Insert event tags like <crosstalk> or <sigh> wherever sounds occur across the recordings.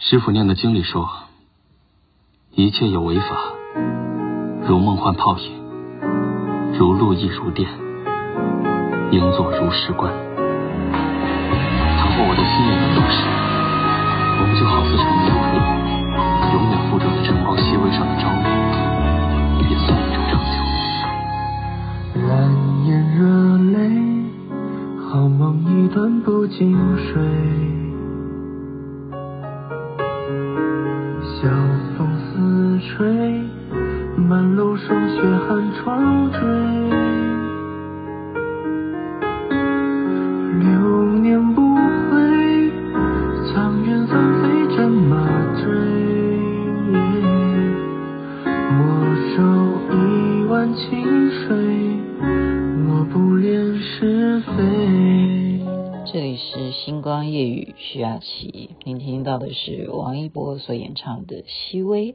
师父念的经里说，一切有为法，如梦幻泡影，如露亦如电，应作如是观。倘或我的心也能如是，我们就好似成了一颗永远附着在晨光熹微上的朝露，也算一种成就。蓝眼热泪，好梦一段不经睡。晓风似吹，满楼霜雪寒窗坠。流年不回，仓原翻飞战马追。莫守一湾清水，我不恋是非。这里是星光夜雨徐雅琪，的是王一博所演唱的《熹微》。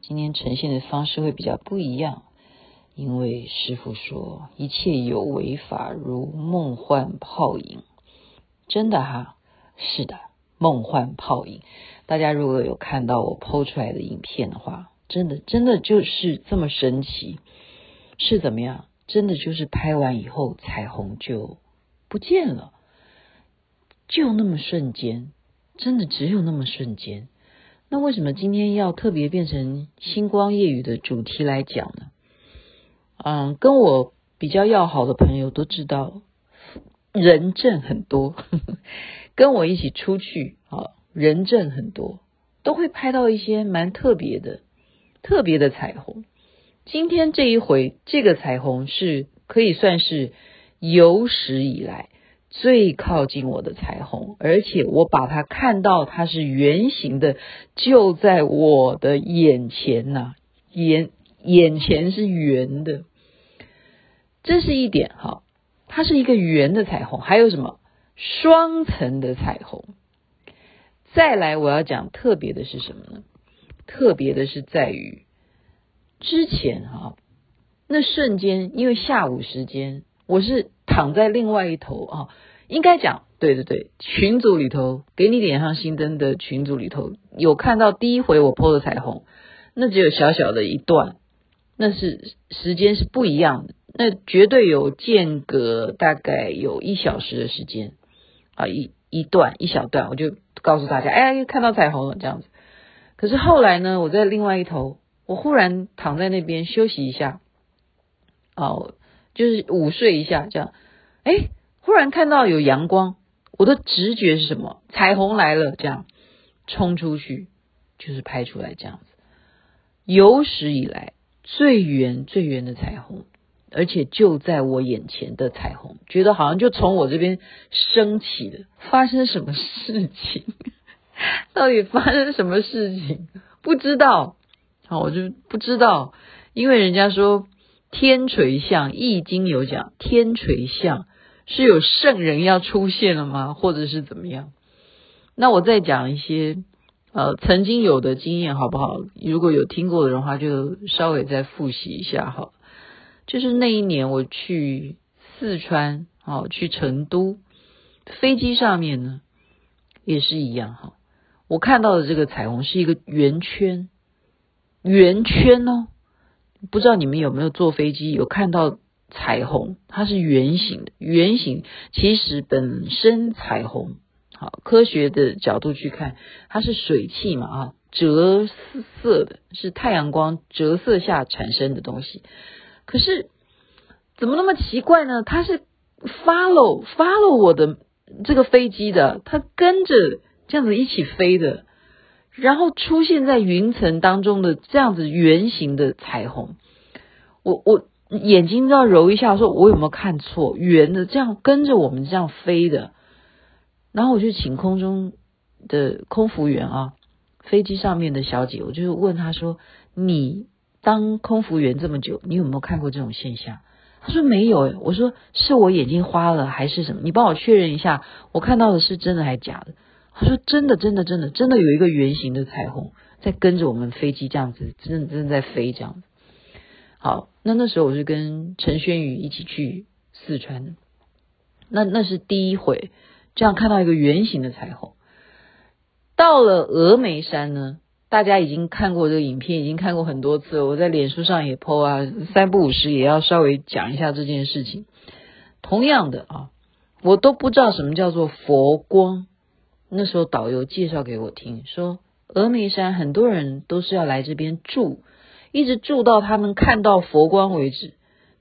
今天呈现的方式会比较不一样，因为师傅说一切有为法如梦幻泡影，真的哈，是的，梦幻泡影。大家如果有看到我 PO 出来的影片的话，真的真的就是这么神奇，是怎么样？真的就是拍完以后彩虹就不见了。就那么瞬间，真的只有那么瞬间。那为什么今天要特别变成星光夜雨的主题来讲呢？嗯，跟我比较要好的朋友都知道，人证很多，呵呵，跟我一起出去啊，人证很多，都会拍到一些蛮特别的、特别的彩虹。今天这一回，这个彩虹是可以算是有史以来。最靠近我的彩虹，而且我把它看到它是圆形的，就在我的眼前呐、眼眼前是圆的，这是一点哈，它是一个圆的彩虹，还有什么双层的彩虹？再来我要讲特别的是什么呢？特别的是在于之前哈，那瞬间因为下午时间。我是躺在另外一头啊，应该讲对对对，群组里头给你点上新灯的群组里头有看到第一回我 PO 的彩虹，那只有小小的一段，那是时间是不一样的，那绝对有间隔大概有一小时的时间啊，一一段一小段，我就告诉大家，哎，看到彩虹了这样子。可是后来呢，我在另外一头，我忽然躺在那边休息一下，哦。就是午睡一下，这样，哎，忽然看到有阳光，我的直觉是什么？彩虹来了，这样冲出去，就是拍出来这样子，有史以来最圆最圆的彩虹，而且就在我眼前的彩虹，觉得好像就从我这边升起的，发生什么事情？到底发生什么事情？不知道，好，我就不知道，因为人家说。天垂象，易经有讲，天垂象是有圣人要出现了吗？或者是怎么样？那我再讲一些呃曾经有的经验好不好？如果有听过的人话，就稍微再复习一下哈。就是那一年我去四川，好去成都，飞机上面呢也是一样哈。我看到的这个彩虹是一个圆圈，圆圈哦。不知道你们有没有坐飞机有看到彩虹？它是圆形的，圆形其实本身彩虹，好科学的角度去看，它是水汽嘛啊，折色的，是太阳光折射下产生的东西。可是怎么那么奇怪呢？它是 follow follow 我的这个飞机的，它跟着这样子一起飞的。然后出现在云层当中的这样子圆形的彩虹，我我眼睛都要揉一下，说我有没有看错？圆的这样跟着我们这样飞的，然后我就请空中的空服员啊，飞机上面的小姐，我就问她说：“你当空服员这么久，你有没有看过这种现象？”她说：“没有。”，我说：“是我眼睛花了还是什么？你帮我确认一下，我看到的是真的还是假的？”他说：“真的，真的，真的，真的有一个圆形的彩虹在跟着我们飞机这样子，真的真的在飞这样。”好，那那时候我是跟陈轩宇一起去四川的，那那是第一回这样看到一个圆形的彩虹。到了峨眉山呢，大家已经看过这个影片，已经看过很多次了。我在脸书上也 po 啊，三不五时也要稍微讲一下这件事情。同样的啊，我都不知道什么叫做佛光。那时候导游介绍给我听，说峨眉山很多人都是要来这边住，一直住到他们看到佛光为止。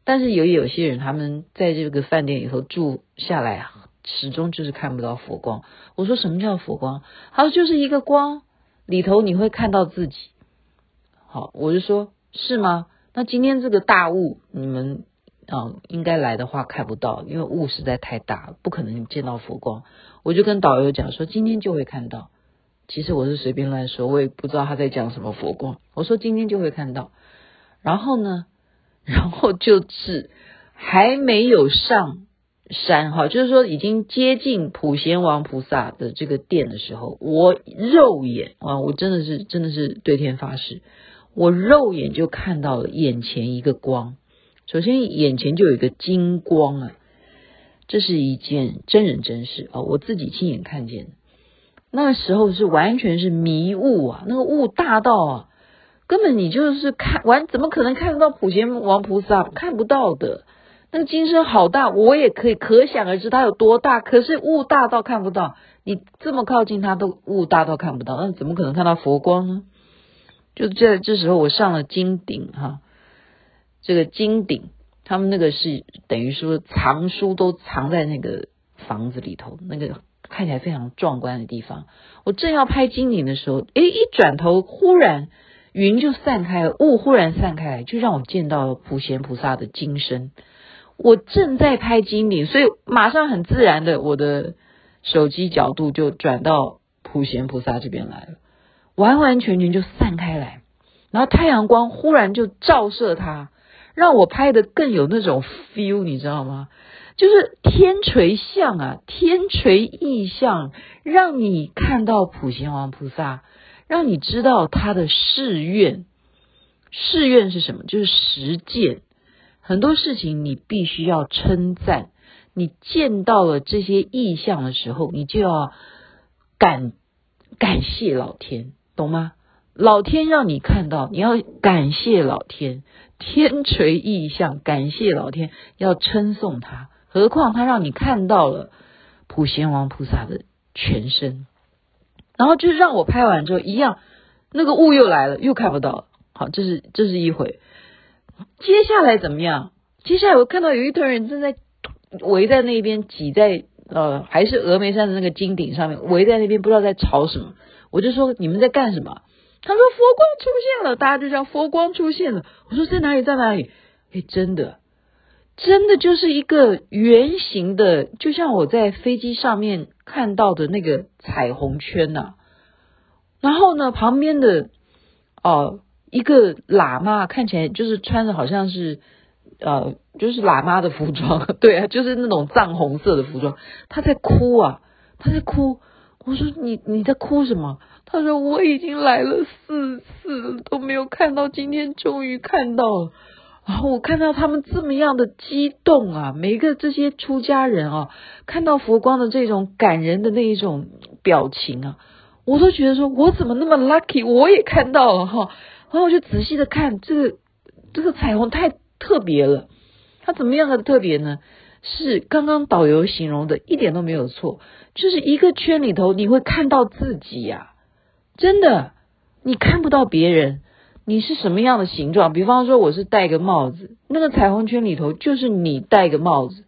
但是有有些人，他们在这个饭店里头住下来啊，始终就是看不到佛光。我说什么叫佛光？他说就是一个光，里头你会看到自己。好，我就说是吗？那今天这个大雾，你们、嗯、应该来的话看不到，因为雾实在太大，不可能见到佛光。我就跟导游讲说，今天就会看到。其实我是随便乱说，我也不知道他在讲什么佛光。我说今天就会看到。然后呢？然后就是还没有上山哈，就是说已经接近普贤王菩萨的这个殿的时候，我肉眼啊，我真的是真的是对天发誓，我肉眼就看到了眼前一个光。首先眼前就有一个金光啊，这是一件真人真事啊，我自己亲眼看见的。那时候是完全是迷雾啊，那个雾大到啊。根本你就是看完，怎么可能看得到普贤王菩萨？看不到的。那个金身好大，我也可以可想而知它有多大。可是雾大到看不到，你这么靠近它都雾大到看不到，那怎么可能看到佛光呢？就在这时候，我上了金顶哈，这个金顶，他们那个是等于说藏书都藏在那个房子里头，那个看起来非常壮观的地方。我正要拍金顶的时候，诶，一转头，忽然。云就散开了，雾忽然散开来，就让我见到了普贤菩萨的金身。我正在拍金顶，所以马上很自然的，我的手机角度就转到普贤菩萨这边来了，完完全全就散开来，然后太阳光忽然就照射它，让我拍的更有那种 feel，你知道吗？就是天垂象啊，天垂意象，让你看到普贤王菩萨。让你知道他的誓愿，誓愿是什么？就是实践。很多事情你必须要称赞。你见到了这些意象的时候，你就要感感谢老天，懂吗？老天让你看到，你要感谢老天。天垂异象，感谢老天，要称颂他。何况他让你看到了普贤王菩萨的全身。然后就是让我拍完之后一样，那个雾又来了，又看不到了。好，这是这是一回。接下来怎么样？接下来我看到有一堆人正在围在那边，挤在呃还是峨眉山的那个金顶上面，围在那边不知道在吵什么。我就说，你们在干什么？他说佛光出现了，大家就叫佛光出现了。我说在哪里？在哪里？哎，真的，真的就是一个圆形的，就像我在飞机上面。看到的那个彩虹圈呐、然后呢，旁边的哦一个喇嘛看起来就是穿着好像是呃就是喇嘛的服装，<laughs> 对啊，就是那种藏红色的服装，他在哭啊，他在哭。我说你你在哭什么？他说我已经来了四次都没有看到，今天终于看到了。然后我看到他们这么样的激动啊，每一个这些出家人啊，看到佛光的这种感人的那一种表情啊，我都觉得说，我怎么那么 lucky，我也看到了哈。然后我就仔细的看这个这个彩虹太特别了，它怎么样的特别呢？是刚刚导游形容的一点都没有错，就是一个圈里头你会看到自己呀，真的，你看不到别人。你是什么样的形状？比方说，我是戴个帽子，那个彩虹圈里头就是你戴个帽子，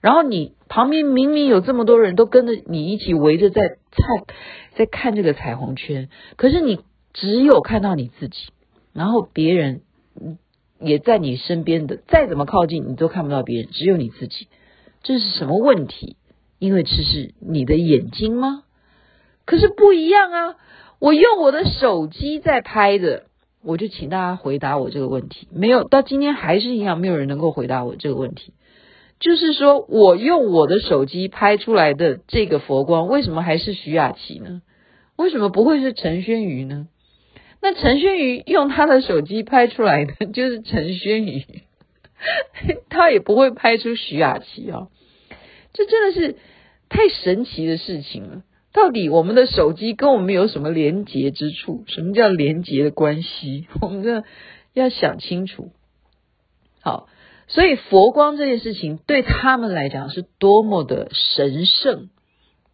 然后你旁边明明有这么多人都跟着你一起围着在看，在看这个彩虹圈，可是你只有看到你自己，然后别人也在你身边的，再怎么靠近你都看不到别人，只有你自己，这是什么问题？因为这是你的眼睛吗？可是不一样啊，我用我的手机在拍的。我就请大家回答我这个问题，没有到今天还是一样，没有人能够回答我这个问题。就是说我用我的手机拍出来的这个佛光，为什么还是徐雅琪呢？为什么不会是陈轩宇呢？那陈轩宇用他的手机拍出来的 <laughs> 就是陈轩宇，<laughs> 他也不会拍出徐雅琪哦，这真的是太神奇的事情了。到底我们的手机跟我们有什么连结之处？什么叫连结的关系？<laughs> 我们这要想清楚。好，所以佛光这件事情对他们来讲是多么的神圣，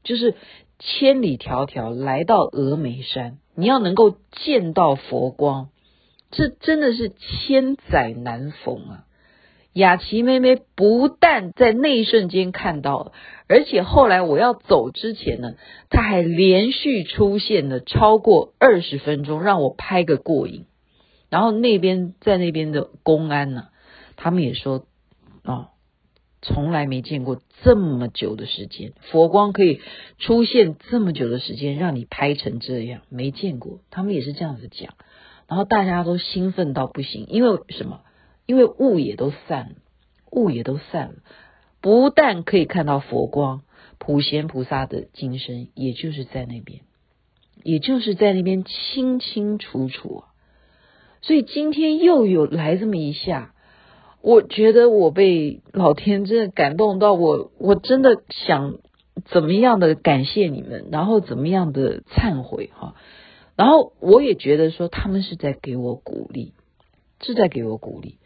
就是千里迢迢来到峨眉山，你要能够见到佛光，这真的是千载难逢啊！雅琪妹妹不但在那一瞬间看到了，而且后来我要走之前呢，她还连续出现了超过二十分钟，让我拍个过瘾。然后那边在那边的公安呢，他们也说哦，从来没见过这么久的时间，佛光可以出现这么久的时间，让你拍成这样，没见过。他们也是这样子讲，然后大家都兴奋到不行，因为什么？因为雾也都散了，雾也都散了，不但可以看到佛光，普贤菩萨的金身，也就是在那边，也就是在那边清清楚楚。所以今天又有来这么一下，我觉得我被老天真的感动到我，我真的想怎么样的感谢你们，然后怎么样的忏悔哈，然后我也觉得说他们是在给我鼓励，是在给我鼓励。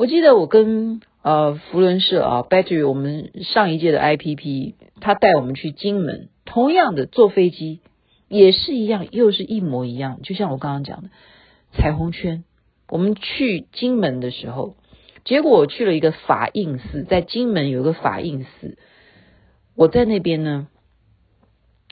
我记得我跟呃福伦社啊，Battery 我们上一届的 IPP，他带我们去金门，同样的坐飞机也是一样，又是一模一样，就像我刚刚讲的彩虹圈。我们去金门的时候，结果我去了一个法印寺，在金门有一个法印寺，我在那边呢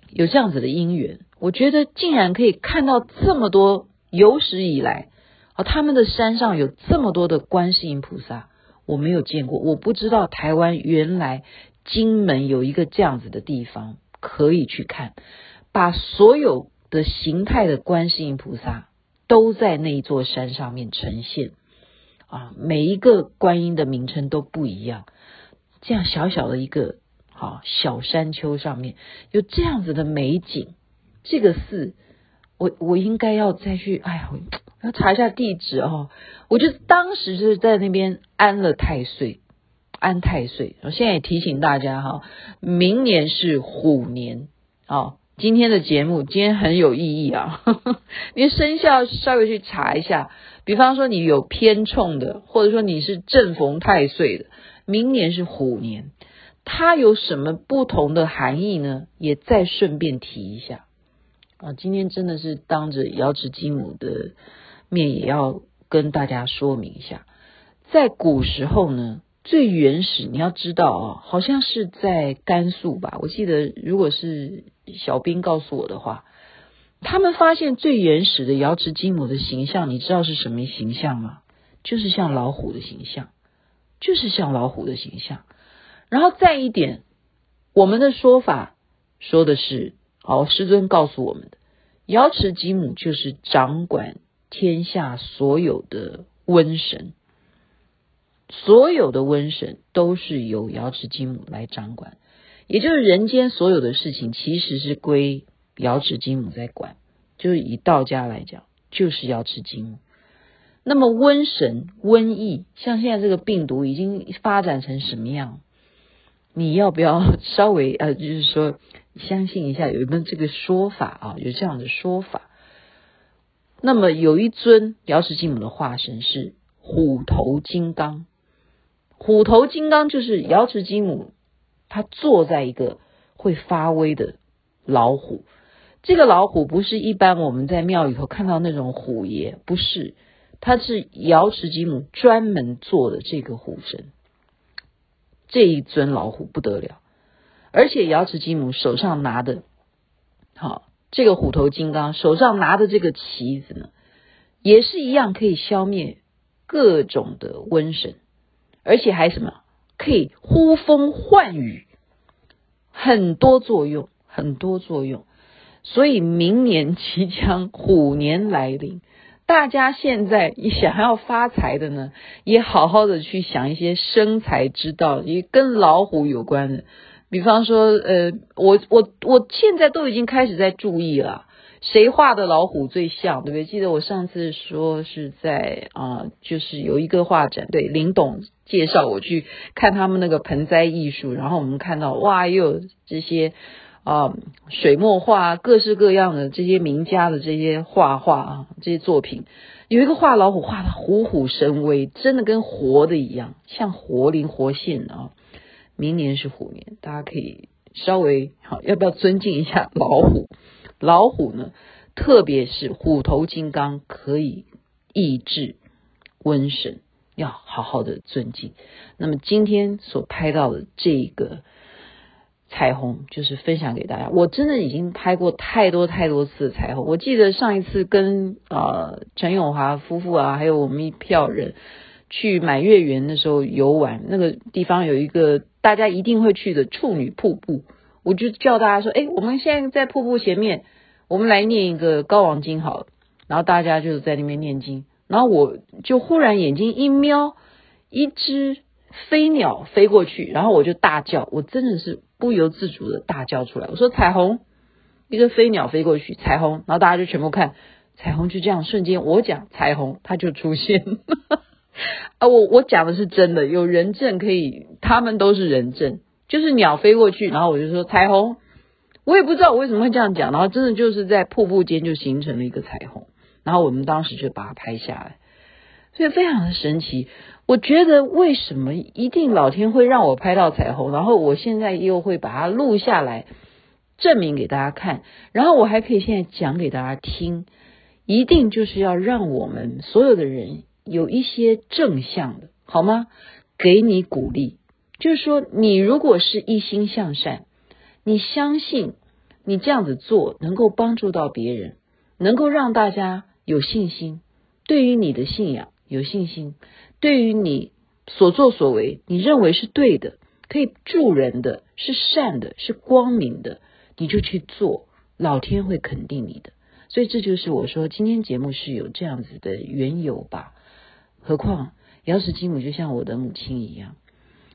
有这样子的因缘，我觉得竟然可以看到这么多有史以来。而他们的山上有这么多的观世音菩萨，我没有见过。我不知道台湾原来金门有一个这样子的地方可以去看，把所有的形态的观世音菩萨都在那一座山上面呈现。啊，每一个观音的名称都不一样。这样小小的一个啊小山丘上面有这样子的美景，这个寺，我我应该要再去。哎呀。要查一下地址哦，我就当时就是在那边安了太岁，安太岁。我现在也提醒大家哈，明年是虎年哦。今天的节目今天很有意义啊，呵呵，你生肖稍微去查一下，比方说你有偏冲的，或者说你是正逢太岁的，明年是虎年，它有什么不同的含义呢？也再顺便提一下啊。今天真的是当着瑶池金母的。面也要跟大家说明一下，在古时候呢，最原始你要知道啊，好像是在甘肃吧？我记得，如果是小兵告诉我的话，他们发现最原始的瑶池金母的形象，你知道是什么形象吗？就是像老虎的形象，就是像老虎的形象。然后再一点，我们的说法说的是，好，师尊告诉我们的，瑶池金母就是掌管。天下所有的瘟神，所有的瘟神都是由瑶池金母来掌管，也就是人间所有的事情其实是归瑶池金母在管。就是以道家来讲，就是瑶池金母。那么瘟神、瘟疫，像现在这个病毒已经发展成什么样？你要不要稍微呃，就是说相信一下有没有这个说法啊？有这样的说法。那么有一尊瑶池金母的化身是虎头金刚，虎头金刚就是瑶池金母，她坐在一个会发威的老虎。这个老虎不是一般我们在庙里头看到那种虎爷，不是，它是瑶池金母专门做的这个虎神。这一尊老虎不得了，而且瑶池金母手上拿的，好。这个虎头金刚手上拿的这个旗子呢，也是一样可以消灭各种的瘟神，而且还什么可以呼风唤雨，很多作用，很多作用。所以明年即将虎年来临，大家现在想要发财的呢，也好好的去想一些生财之道，也跟老虎有关的。比方说，呃，我我我现在都已经开始在注意了，谁画的老虎最像，对不对？记得我上次说是在啊、就是有一个画展，对，林董介绍我去看他们那个盆栽艺术，然后我们看到哇，又有这些啊水墨画，各式各样的这些名家的这些画画啊，这些作品，有一个画老虎画的虎虎生威，真的跟活的一样，像活灵活现的啊。明年是虎年，大家可以稍微好，要不要尊敬一下老虎？老虎呢，特别是虎头金刚，可以抑制瘟神，要好好的尊敬。那么今天所拍到的这个彩虹，就是分享给大家。我真的已经拍过太多太多次彩虹。我记得上一次跟呃陈永华夫妇啊，还有我们一票人去满月园的时候游玩，那个地方有一个。大家一定会去的处女瀑布，我就叫大家说：“哎，我们现在在瀑布前面，我们来念一个高王经好了。”然后大家就在那边念经，然后我就忽然眼睛一瞄，一只飞鸟飞过去，然后我就大叫，我真的是不由自主的大叫出来，我说：“彩虹！”一个飞鸟飞过去，彩虹，然后大家就全部看彩虹，就这样瞬间，我讲彩虹，它就出现。啊，我我讲的是真的，有人证可以，他们都是人证，就是鸟飞过去，然后我就说彩虹，我也不知道我为什么会这样讲，然后真的就是在瀑布间就形成了一个彩虹，然后我们当时就把它拍下来，所以非常的神奇。我觉得为什么一定老天会让我拍到彩虹，然后我现在又会把它录下来，证明给大家看，然后我还可以现在讲给大家听，一定就是要让我们所有的人。有一些正向的，好吗？给你鼓励，就是说，你如果是一心向善，你相信你这样子做能够帮助到别人，能够让大家有信心，对于你的信仰有信心，对于你所作所为，你认为是对的，可以助人的，是善的，是光明的，你就去做，老天会肯定你的。所以这就是我说今天节目是有这样子的缘由吧。何况瑶池金母就像我的母亲一样，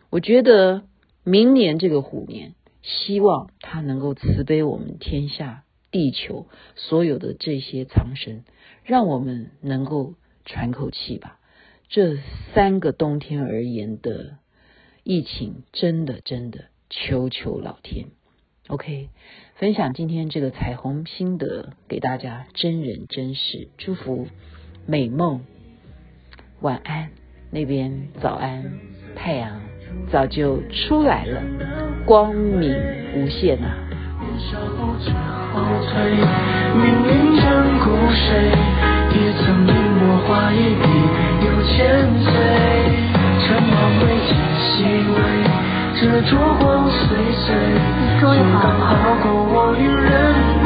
我觉得明年这个虎年，希望他能够慈悲我们天下地球所有的这些苍生，让我们能够喘口气吧。这三个冬天而言的疫情，真的真的求求老天。OK，分享今天这个彩虹心得给大家，真人真事，祝福美梦。晚安，那边早安，太阳早就出来了，光明无限啊！命运眷顾谁，也曾因我画一笔又千岁，尘网未解细微，这烛光岁岁，就刚好够我与人